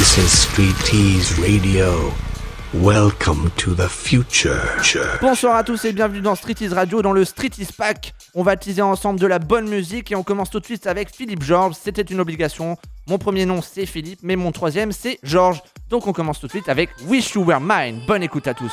This is Street Tease Radio. Welcome to the future. Bonsoir à tous et bienvenue dans Street Is Radio, dans le Street Is Pack. On va teaser ensemble de la bonne musique et on commence tout de suite avec Philippe Georges. C'était une obligation. Mon premier nom c'est Philippe, mais mon troisième c'est Georges. Donc on commence tout de suite avec Wish You Were Mine. Bonne écoute à tous.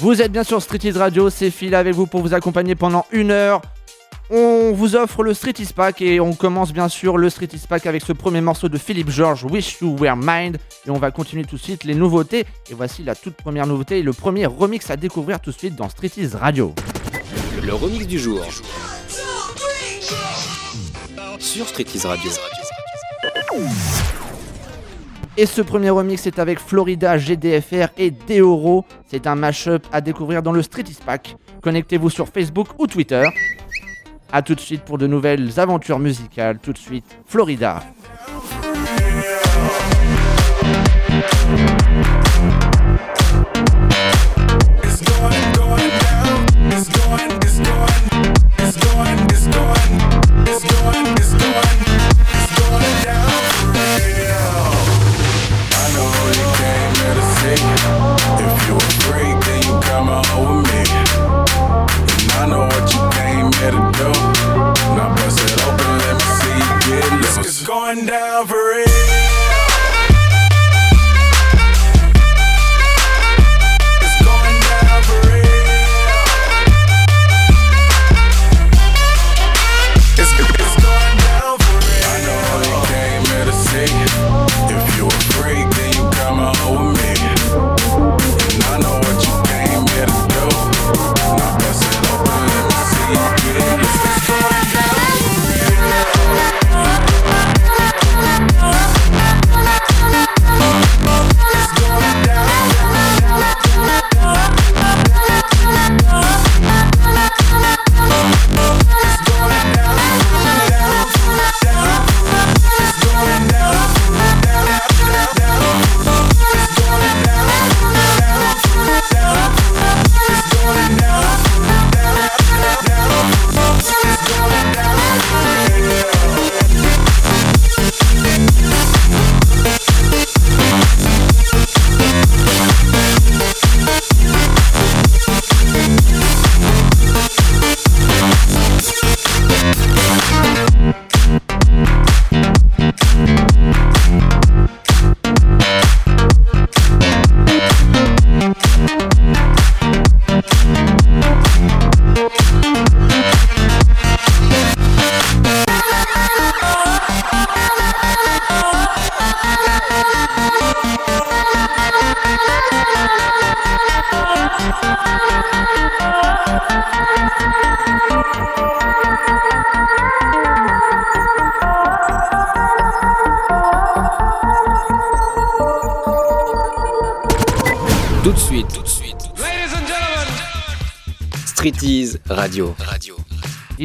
Vous êtes bien sûr Streeties Radio, c'est Phil avec vous pour vous accompagner pendant une heure. On vous offre le Street Streeties Pack et on commence bien sûr le Street Streeties Pack avec ce premier morceau de Philippe George, Wish You Were Mine. Et on va continuer tout de suite les nouveautés. Et voici la toute première nouveauté et le premier remix à découvrir tout de suite dans Street Streeties Radio. Le remix du jour. Sur Street Streeties Radio. Et ce premier remix est avec Florida, GDFR et Deoro. C'est un mashup à découvrir dans le Street is Pack. Connectez-vous sur Facebook ou Twitter. A tout de suite pour de nouvelles aventures musicales. Tout de suite, Florida. Going down for real.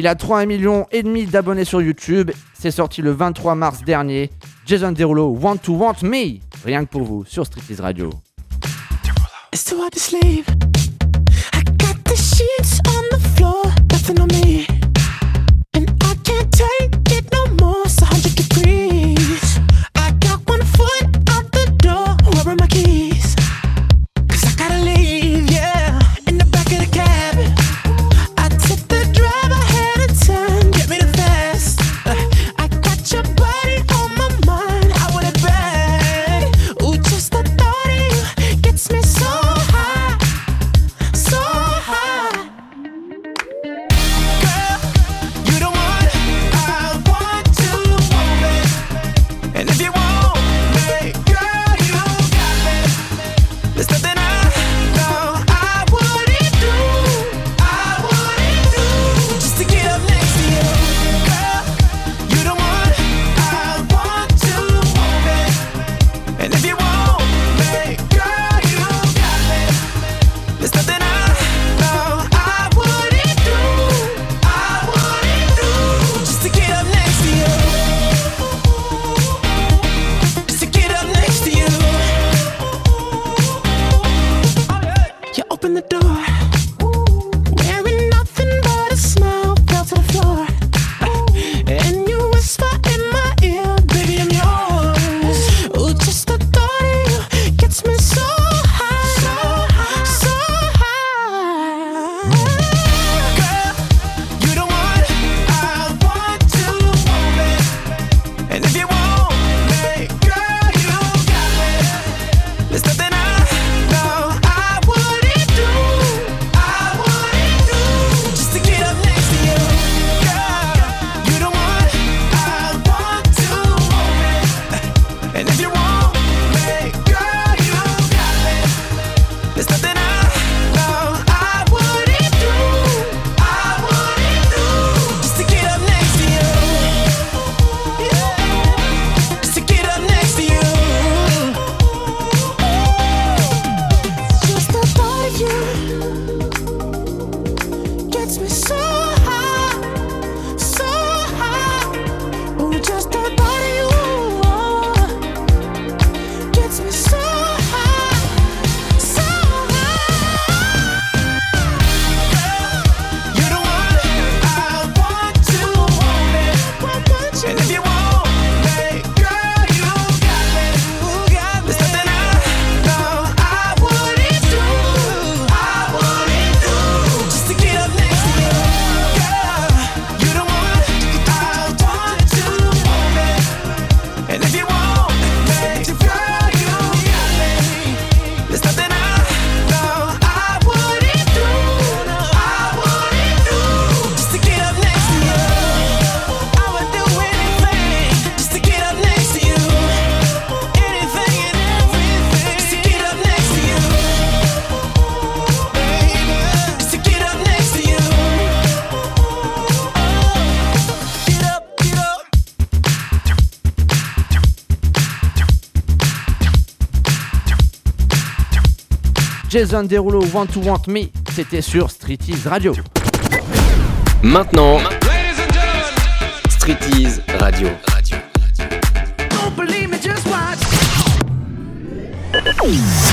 Il a 3 millions et demi d'abonnés sur YouTube. C'est sorti le 23 mars dernier. Jason Derulo, Want to Want Me. Rien que pour vous sur Street is Radio. Jason Derulo, Want to Want Me, c'était sur Street Ease Radio. Maintenant, Street Ease Radio. I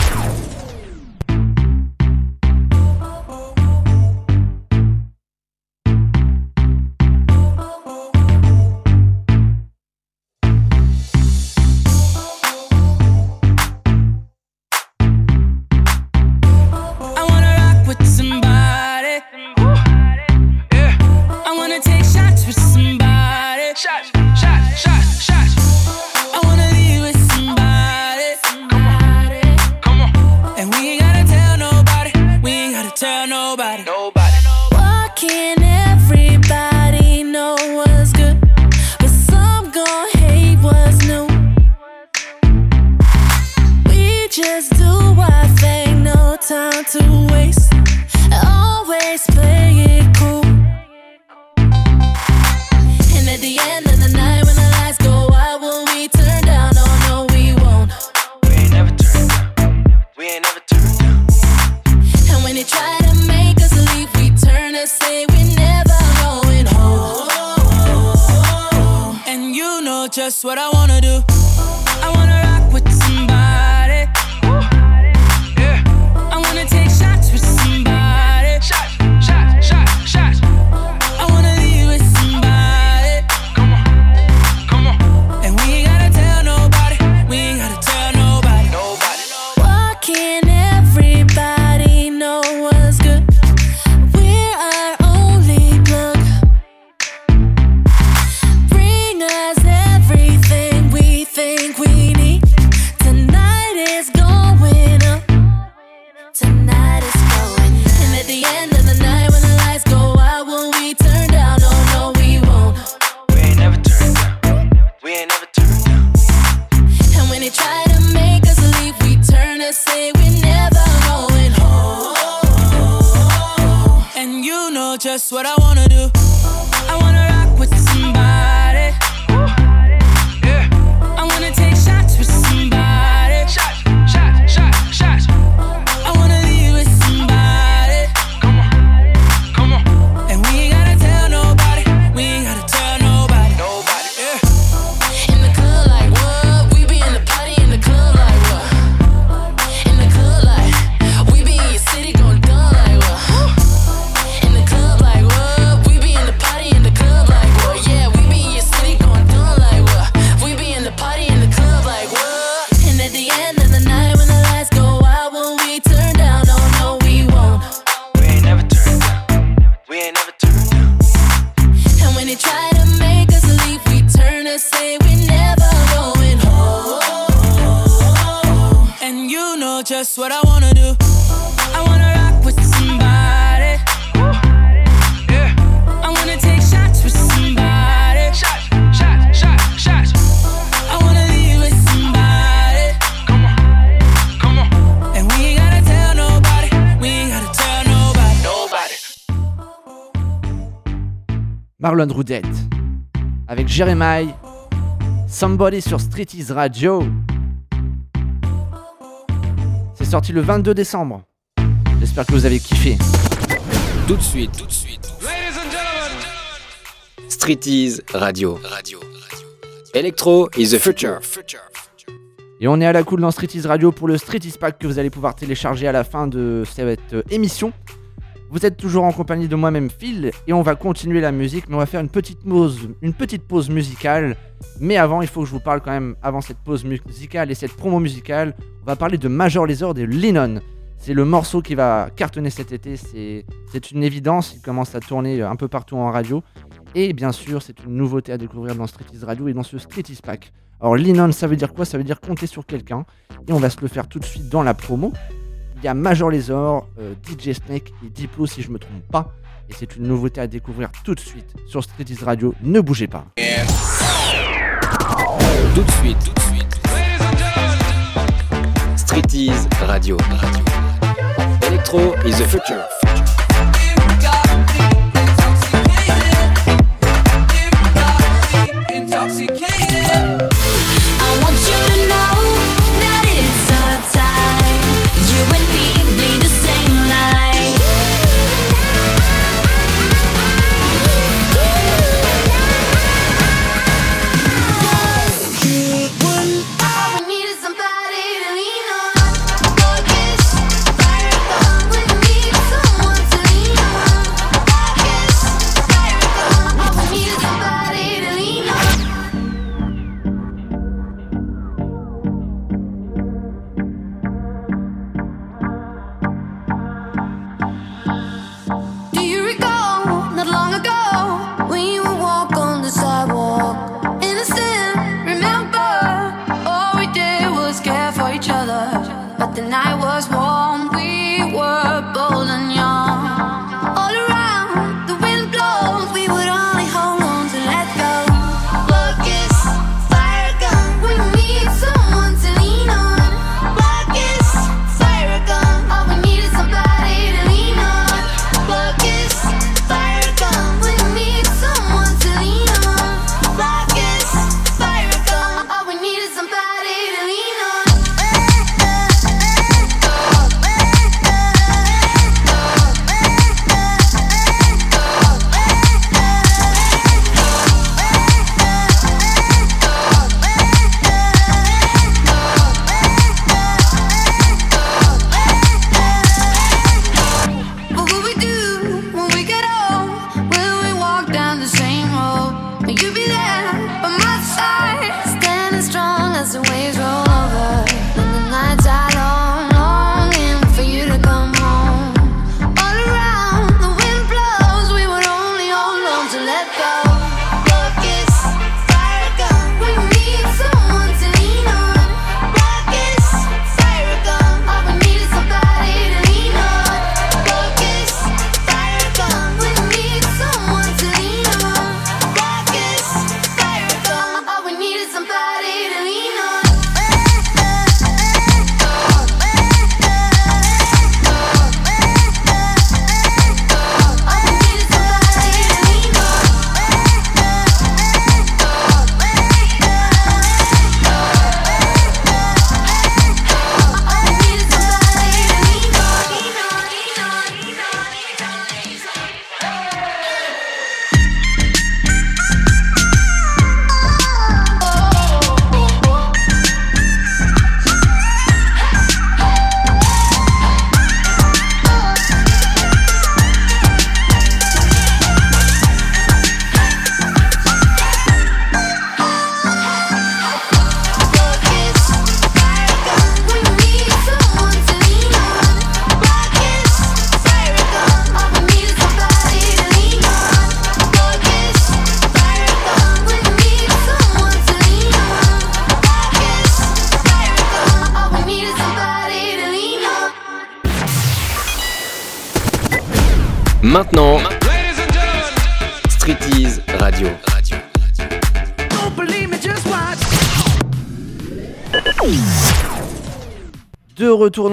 Roudette avec Jeremiah, Somebody sur Street Is Radio. C'est sorti le 22 décembre. J'espère que vous avez kiffé. Tout de suite, tout de suite. Street Ease Radio. Radio. Electro is the future. Et on est à la cool dans Street Is Radio pour le Street Is Pack que vous allez pouvoir télécharger à la fin de cette euh, émission. Vous êtes toujours en compagnie de moi-même Phil et on va continuer la musique, mais on va faire une petite pause, musicale. Mais avant, il faut que je vous parle quand même, avant cette pause musicale et cette promo musicale, on va parler de Major Lazer et Lennon. C'est le morceau qui va cartonner cet été, c'est une évidence, il commence à tourner un peu partout en radio. Et bien sûr, c'est une nouveauté à découvrir dans Street Is Radio et dans ce Street Is Pack. Alors Lennon, ça veut dire quoi? Ça veut dire compter sur quelqu'un. Et on va se le faire tout de suite dans la promo. Il y a Major Lazer, euh, DJ Snake et Diplo si je me trompe pas. Et c'est une nouveauté à découvrir tout de suite sur Street Is Radio. Ne bougez pas. Tout de suite, tout de suite. Street Ease Radio. Radio. Electro is the future. I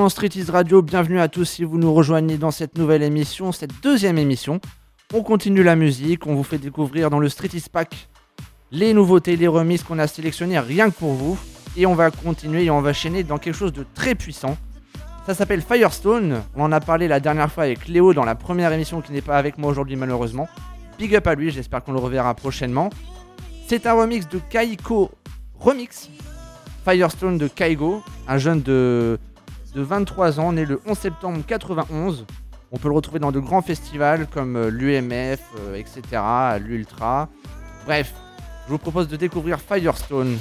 dans Radio, bienvenue à tous si vous nous rejoignez dans cette nouvelle émission, cette deuxième émission. On continue la musique, on vous fait découvrir dans le Streetis Pack les nouveautés, les remises qu'on a sélectionnées rien que pour vous. Et on va continuer et on va chaîner dans quelque chose de très puissant. Ça s'appelle Firestone, on en a parlé la dernière fois avec Léo dans la première émission qui n'est pas avec moi aujourd'hui malheureusement. Big up à lui, j'espère qu'on le reverra prochainement. C'est un remix de Kaiko Remix, Firestone de Kaigo, un jeune de de 23 ans, né le 11 septembre 91. On peut le retrouver dans de grands festivals comme euh, l'UMF, etc., euh, l'Ultra. Bref, je vous propose de découvrir Firestone.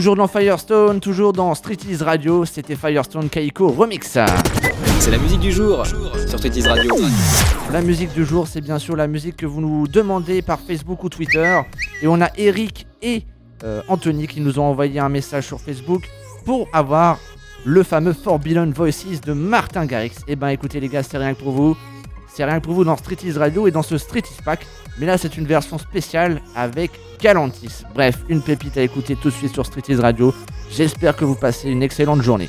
Toujours dans Firestone, toujours dans Street Is Radio, c'était Firestone Kaiko Remix. C'est la musique du jour sur Street Ease Radio. La musique du jour, c'est bien sûr la musique que vous nous demandez par Facebook ou Twitter. Et on a Eric et euh, Anthony qui nous ont envoyé un message sur Facebook pour avoir le fameux Forbidden Voices de Martin Garrix. Et ben écoutez les gars, c'est rien que pour vous. C'est rien que pour vous dans Street Is Radio et dans ce Street Is Pack. Mais là, c'est une version spéciale avec Galantis. Bref, une pépite à écouter tout de suite sur Street Is Radio. J'espère que vous passez une excellente journée.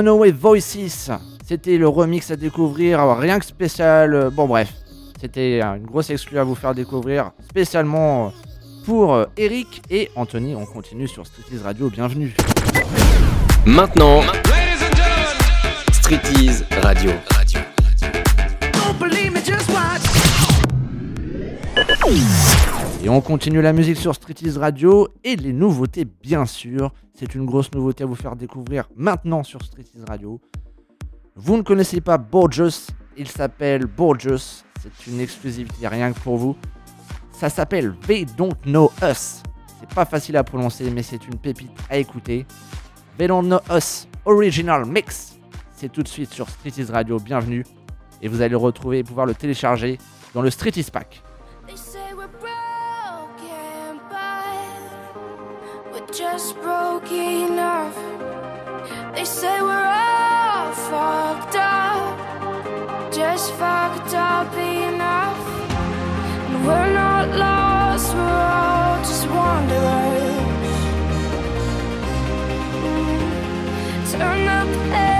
Runaway Voices, c'était le remix à découvrir, alors rien que spécial. euh, Bon, bref, c'était une grosse exclue à vous faire découvrir, spécialement euh, pour euh, Eric et Anthony. On continue sur Streeties Radio, bienvenue. Maintenant, Streeties Radio. Et on continue la musique sur Streeties Radio et les nouveautés, bien sûr. C'est une grosse nouveauté à vous faire découvrir maintenant sur Streeties Radio. Vous ne connaissez pas Borges, il s'appelle Borges. C'est une exclusivité rien que pour vous. Ça s'appelle They Don't Know Us. C'est pas facile à prononcer, mais c'est une pépite à écouter. They Don't Know Us Original Mix. C'est tout de suite sur Streeties Radio, bienvenue. Et vous allez le retrouver et pouvoir le télécharger dans le Streeties Pack. Just broke enough. They say we're all fucked up, just fucked up enough. And we're not lost, we're all just wanderers. Mm. Turn the page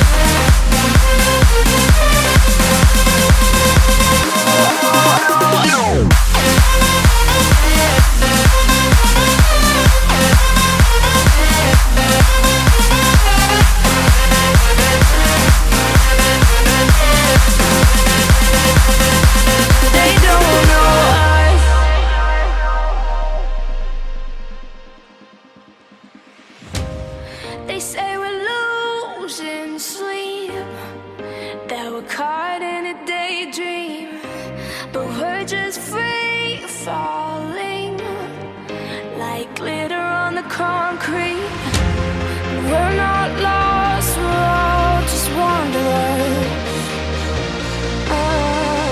They say we're losing sleep, that we're caught in a daydream, but we're just free falling like glitter on the concrete. We're not lost, we're all just wanderers. Oh.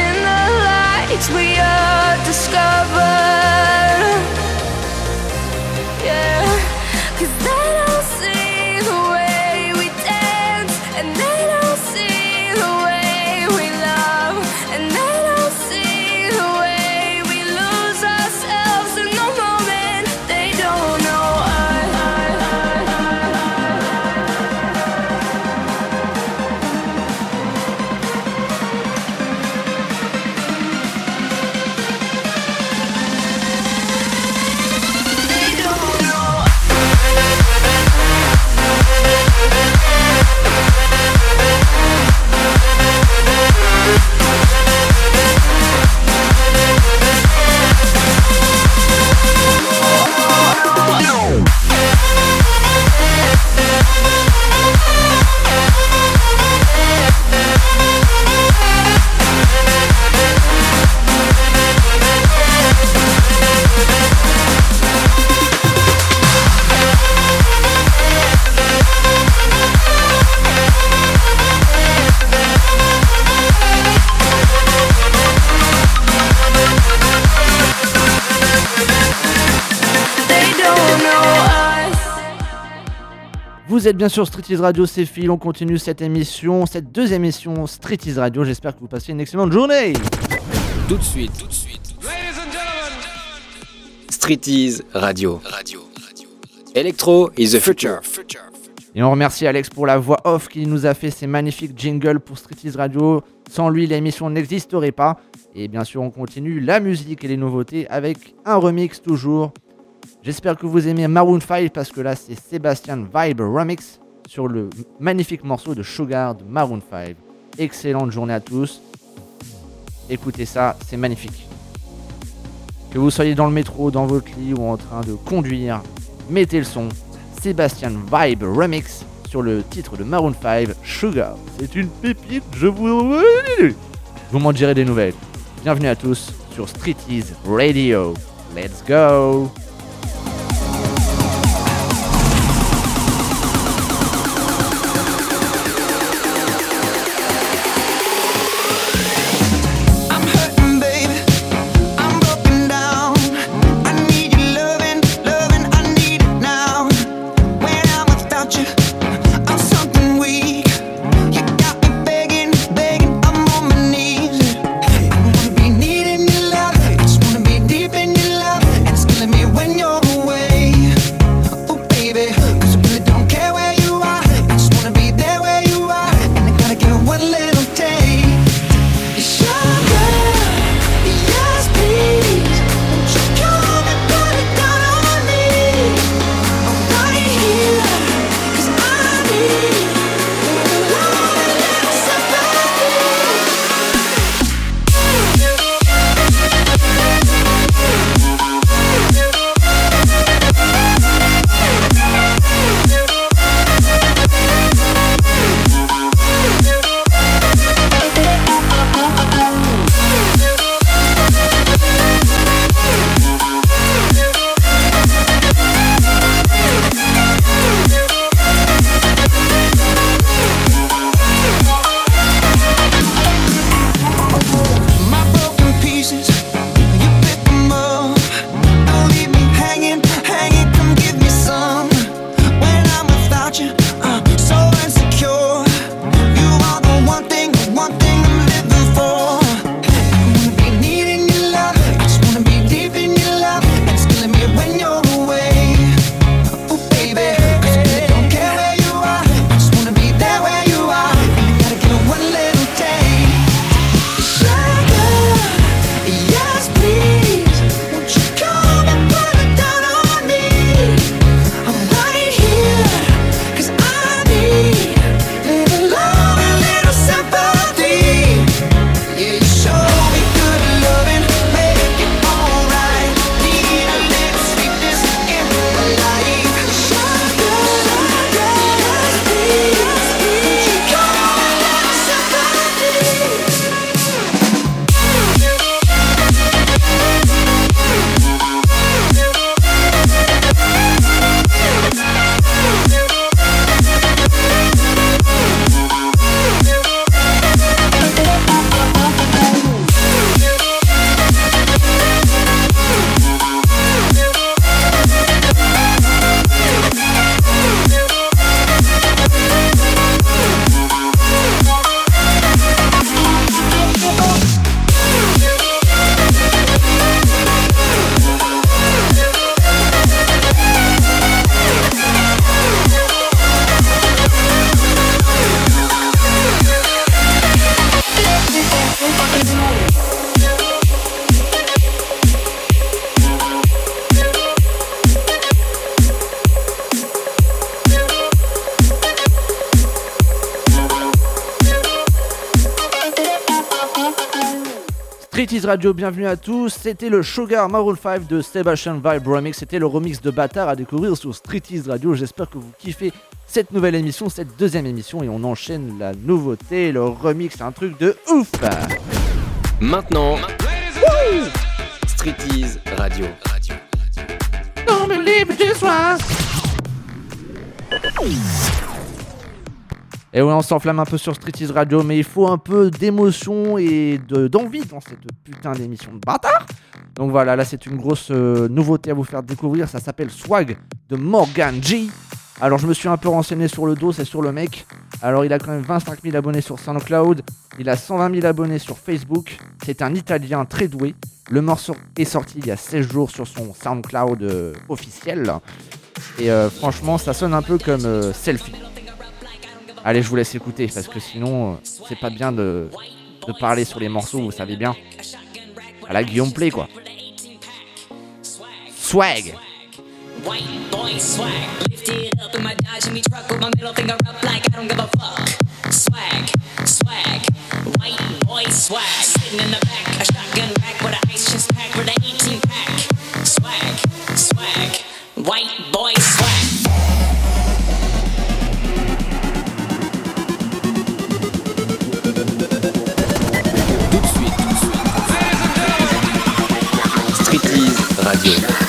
In the lights we are discovered. Vous êtes bien sûr Streeties Radio, c'est Phil. On continue cette émission, cette deuxième émission Streeties Radio. J'espère que vous passez une excellente journée. Tout de suite, tout de suite. Streeties Radio. Radio. Electro is the future. Et on remercie Alex pour la voix off qui nous a fait ces magnifiques jingles pour Streeties Radio. Sans lui, l'émission n'existerait pas. Et bien sûr, on continue la musique et les nouveautés avec un remix toujours. J'espère que vous aimez Maroon 5 parce que là, c'est Sébastien Vibe Remix sur le magnifique morceau de Sugar de Maroon 5. Excellente journée à tous. Écoutez ça, c'est magnifique. Que vous soyez dans le métro, dans votre lit ou en train de conduire, mettez le son. Sébastien Vibe Remix sur le titre de Maroon 5, Sugar. C'est une pépite, je vous... Vous m'en direz des nouvelles. Bienvenue à tous sur Street Is Radio. Let's go Radio, bienvenue à tous. C'était le Sugar Maroon 5 de Sebastian Vibe Remix. C'était le remix de Bâtard à découvrir sur Street is Radio. J'espère que vous kiffez cette nouvelle émission, cette deuxième émission. Et on enchaîne la nouveauté, le remix, un truc de ouf. Maintenant, Street Ease Radio. Don't believe this one. Et ouais, on s'enflamme un peu sur Street is Radio, mais il faut un peu d'émotion et de- d'envie dans cette putain d'émission de bâtard. Donc voilà, là c'est une grosse euh, nouveauté à vous faire découvrir. Ça s'appelle Swag de Morgan G. Alors je me suis un peu renseigné sur le dos, c'est sur le mec. Alors il a quand même 25 000 abonnés sur SoundCloud, il a 120 000 abonnés sur Facebook. C'est un Italien très doué. Le morceau est sorti il y a 16 jours sur son SoundCloud euh, officiel. Et euh, franchement, ça sonne un peu comme Selfie. Allez, je vous laisse écouter parce que sinon, euh, c'est pas bien de, de parler sur les morceaux, vous savez bien. À la Guillaume Play, quoi. Swag! White boy swag. Swag, swag. White boy swag. music.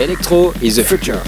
Electro is the future.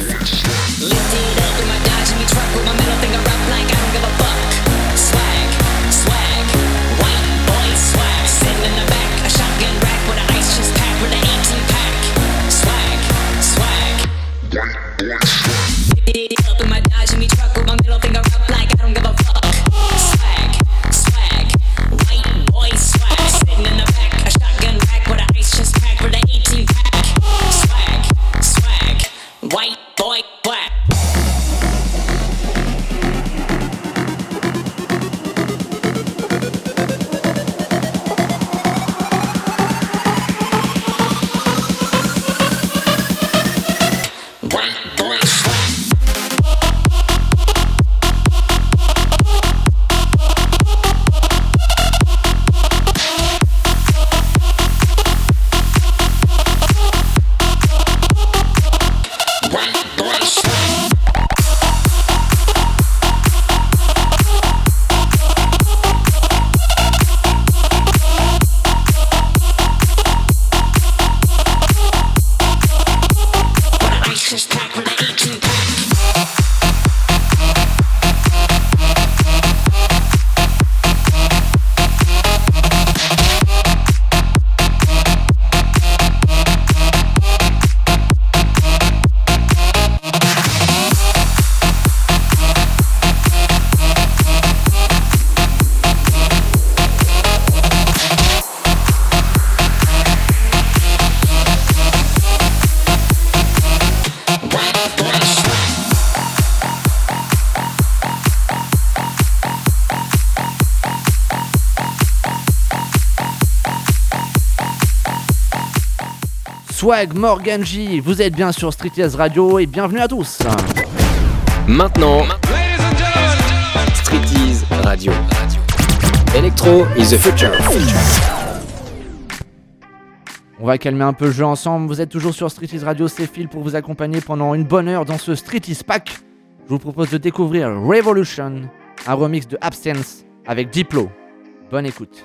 Swag, Morgan J. Vous êtes bien sur Street Radio et bienvenue à tous. Maintenant, Street Radio. Electro is the future. On va calmer un peu le jeu ensemble. Vous êtes toujours sur Street Ease Radio, c'est Phil pour vous accompagner pendant une bonne heure dans ce Street Ease Pack. Je vous propose de découvrir Revolution, un remix de Absence avec Diplo. Bonne écoute.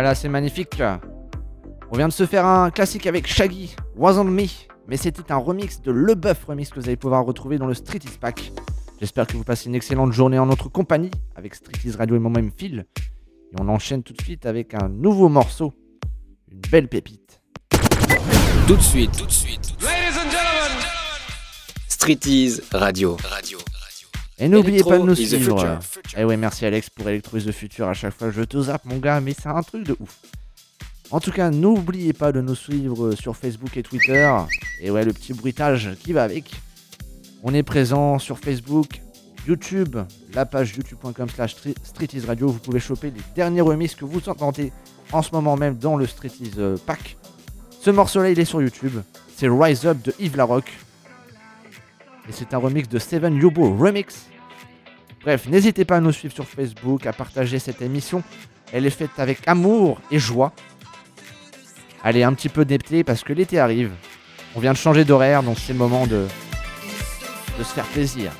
là là, c'est magnifique. On vient de se faire un classique avec Shaggy, Wasn't Me, mais c'était un remix de Le Buff remix que vous allez pouvoir retrouver dans le Street Is Pack. J'espère que vous passez une excellente journée en notre compagnie avec Street Is Radio et moi-même Phil. Et on enchaîne tout de suite avec un nouveau morceau, une belle pépite. Tout de suite, tout de suite. Tout de suite. Ladies and gentlemen, Street Is Radio. Radio. Et n'oubliez pas de nous suivre. Et eh ouais, merci Alex pour Electro is the Future. À chaque fois, je te zappe, mon gars, mais c'est un truc de ouf. En tout cas, n'oubliez pas de nous suivre sur Facebook et Twitter. Et ouais, le petit bruitage qui va avec. On est présent sur Facebook, YouTube, la page youtube.com slash Vous pouvez choper les derniers remixes que vous entendez en ce moment même dans le Streeties euh, Pack. Ce morceau-là, il est sur YouTube. C'est Rise Up de Yves Larocque. Et c'est un remix de Seven Yobo Remix. Bref, n'hésitez pas à nous suivre sur Facebook, à partager cette émission. Elle est faite avec amour et joie. Allez, un petit peu d'été parce que l'été arrive. On vient de changer d'horaire, donc c'est le moment de, de se faire plaisir.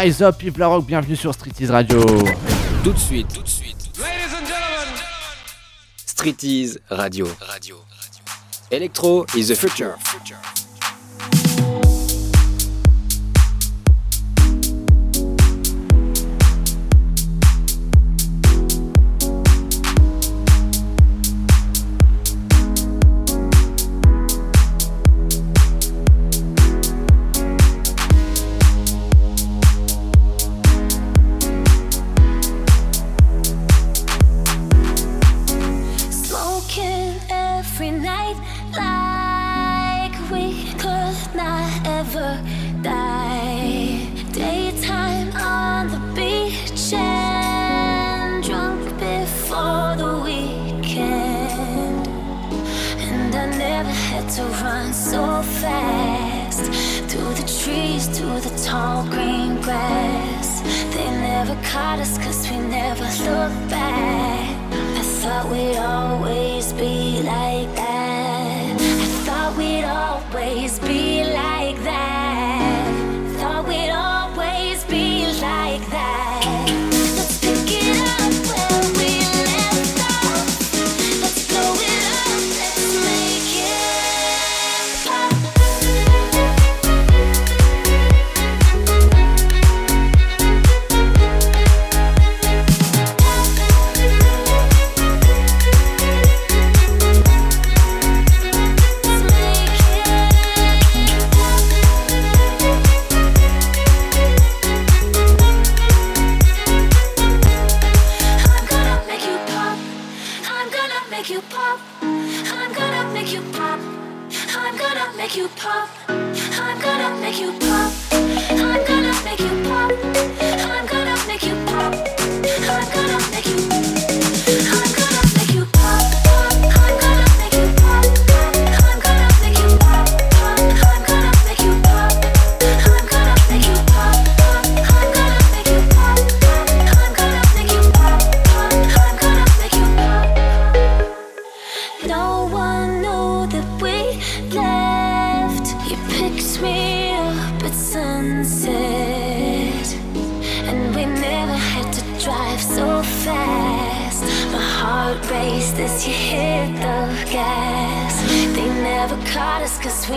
Rise Up, Yves Larock, bienvenue sur Streeties Radio. Tout de suite, tout de suite. Ladies and gentlemen. Streeties Radio. Radio. Radio. Electro is the future.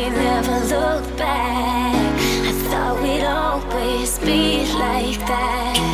never look back. I thought we'd always be like that.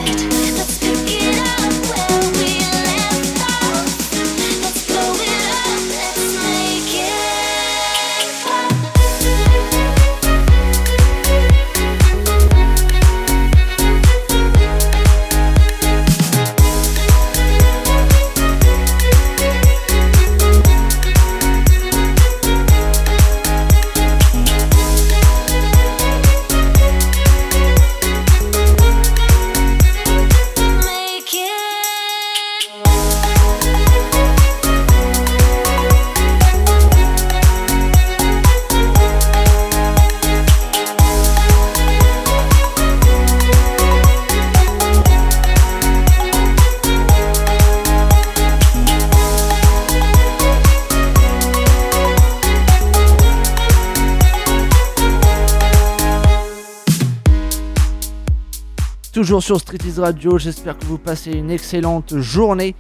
toujours sur Streeties Radio. J'espère que vous passez une excellente journée.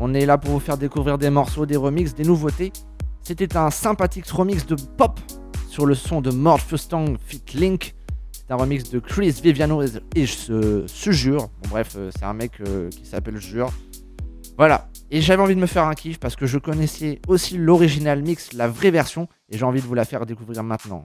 On est là pour vous faire découvrir des morceaux, des remixes, des nouveautés. C'était un sympathique remix de pop sur le son de Morphustang Fit Link. C'est un remix de Chris Viviano et ce Sujure. Bon, bref, euh, c'est un mec euh, qui s'appelle Jure. Voilà. Et j'avais envie de me faire un kiff parce que je connaissais aussi l'original mix, la vraie version, et j'ai envie de vous la faire découvrir maintenant.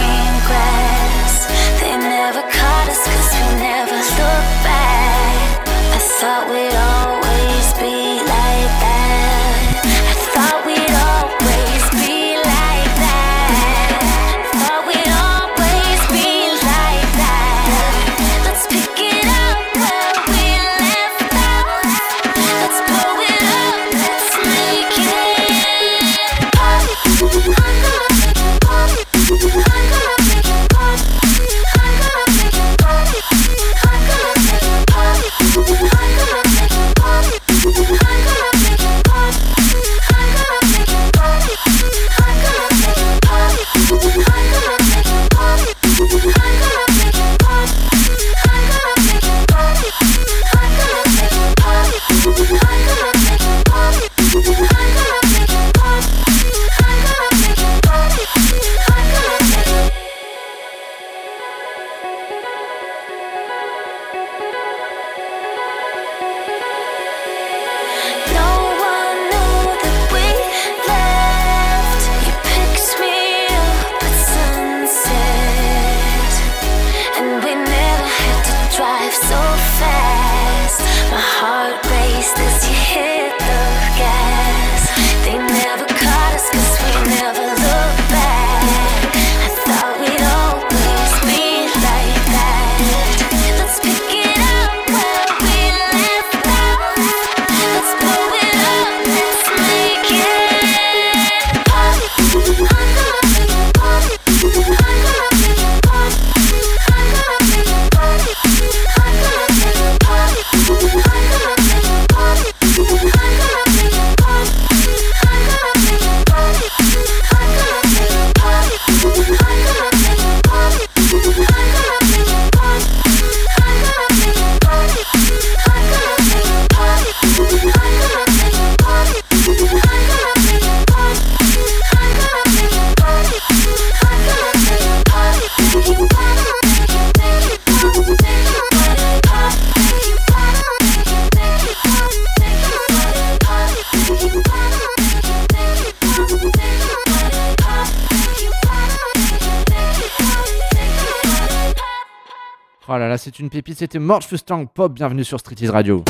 une pépite, c'était Morge Fustang Pop, bienvenue sur Street Ease Radio.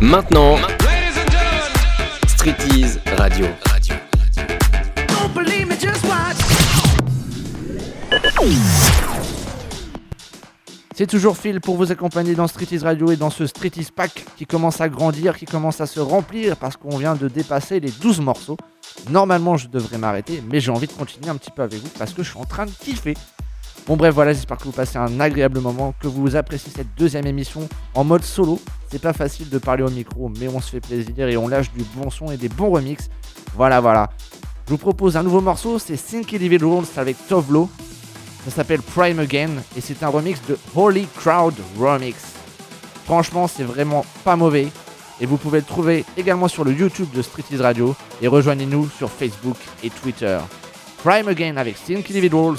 Maintenant, Street Ease Radio. Watch. C'est toujours Phil pour vous accompagner dans Street Ease Radio et dans ce Street Ease Pack qui commence à grandir, qui commence à se remplir parce qu'on vient de dépasser les 12 morceaux. Normalement, je devrais m'arrêter, mais j'ai envie de continuer un petit peu avec vous parce que je suis en train de kiffer. Bon bref, voilà, j'espère que vous passez un agréable moment, que vous appréciez cette deuxième émission en mode solo. C'est pas facile de parler au micro, mais on se fait plaisir et on lâche du bon son et des bons remixes. Voilà, voilà. Je vous propose un nouveau morceau, c'est Think Individuals avec Tovlo. Ça s'appelle Prime Again et c'est un remix de Holy Crowd Remix. Franchement, c'est vraiment pas mauvais. Et vous pouvez le trouver également sur le YouTube de Street Ease Radio et rejoignez-nous sur Facebook et Twitter. Prime Again avec Think Individuals.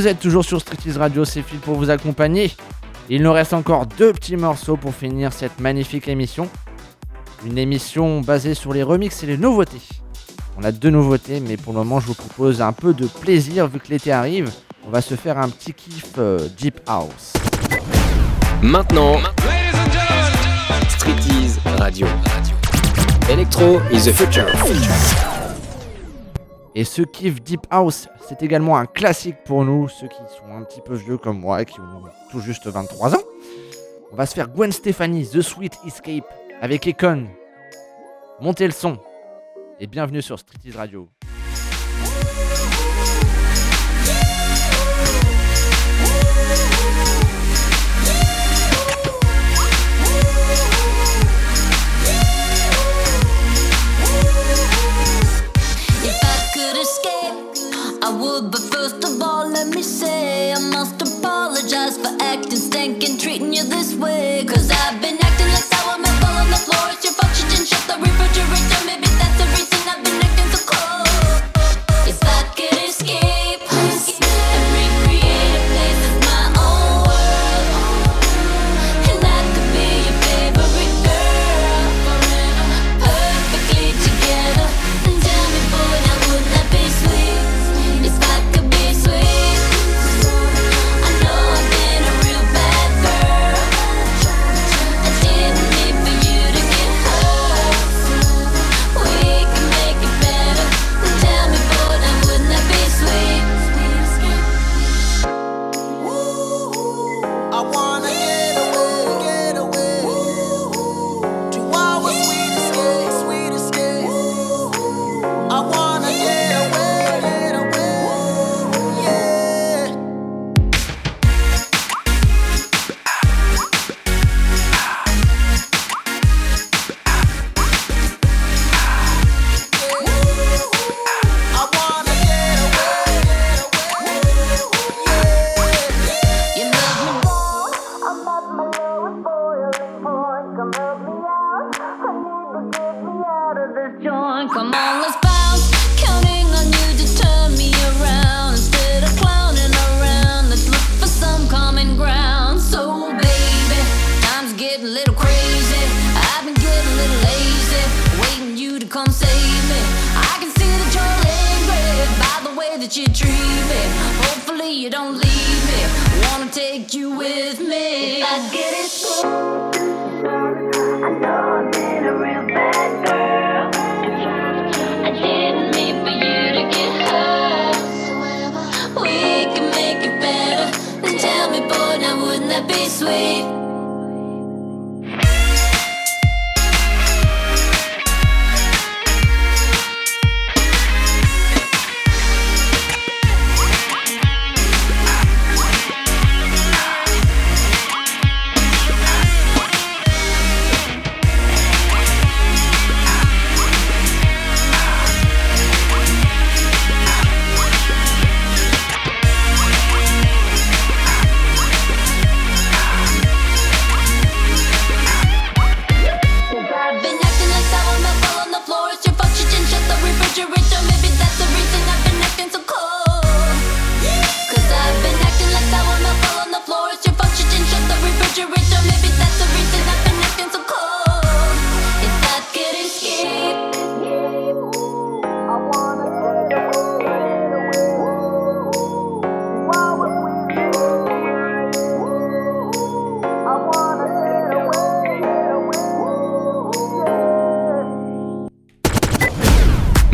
Vous êtes toujours sur Striptease Radio, c'est Phil pour vous accompagner. Il nous reste encore deux petits morceaux pour finir cette magnifique émission. Une émission basée sur les remixes et les nouveautés. On a deux nouveautés, mais pour le moment, je vous propose un peu de plaisir vu que l'été arrive. On va se faire un petit kiff euh, Deep House. Maintenant, Striptease Radio. Radio. Electro is the future. Et ce kiff Deep House, c'est également un classique pour nous, ceux qui sont un petit peu vieux comme moi, qui ont tout juste 23 ans. On va se faire Gwen Stefani, The Sweet Escape, avec Econ. Montez le son, et bienvenue sur Streeties Radio. Would, but first of all, let me say I must apologize for acting stank and treating you this way. Cause I've been acting like sour man, on the floor. It's your fault, didn't shut the refrigerator.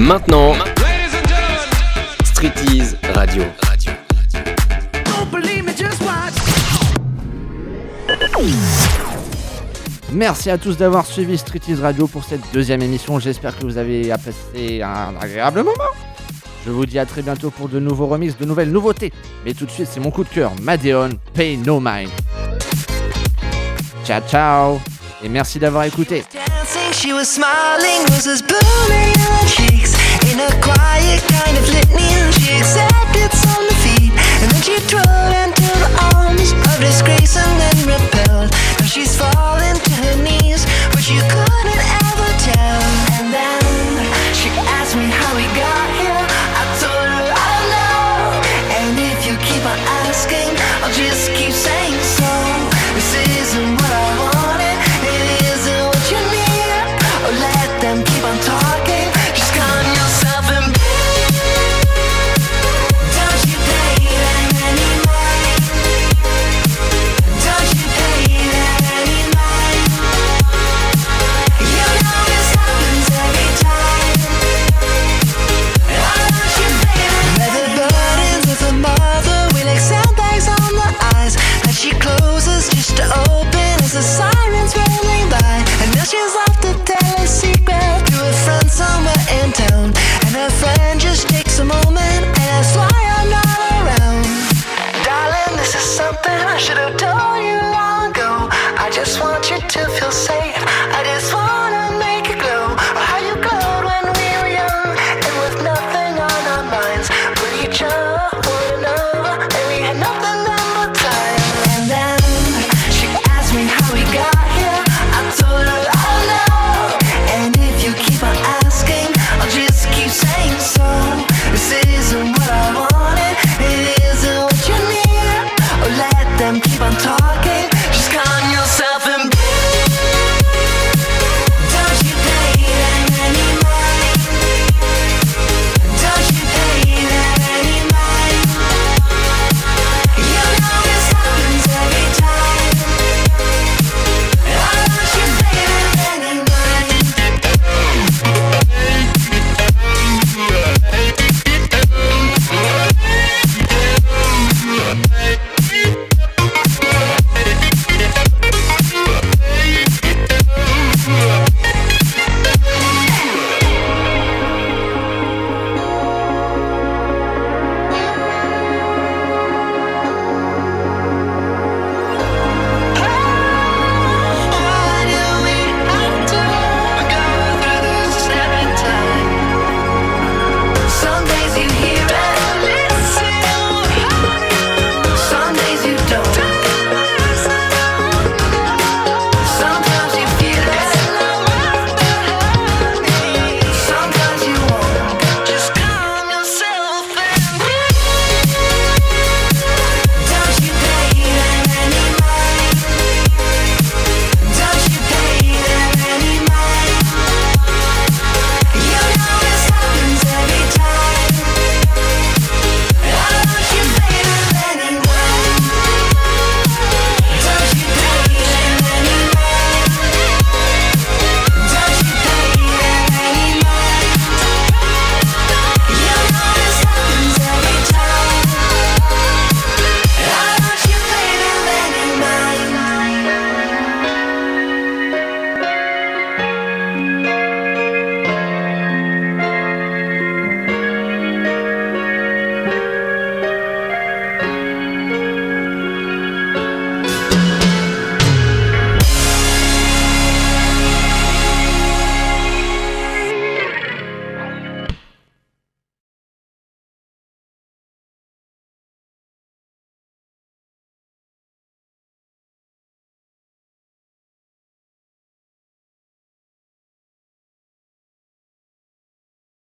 Maintenant, Streetease Radio. Radio. Merci à tous d'avoir suivi Street Ease Radio pour cette deuxième émission. J'espère que vous avez passé un agréable moment. Je vous dis à très bientôt pour de nouveaux remixes, de nouvelles nouveautés. Mais tout de suite, c'est mon coup de cœur, Madeon, Pay No Mind. Ciao, ciao. Et merci d'avoir écouté. dancing, she was smiling, roses blooming in her cheeks. a quiet kind of litany. She and then she the arms of disgrace and then she's falling.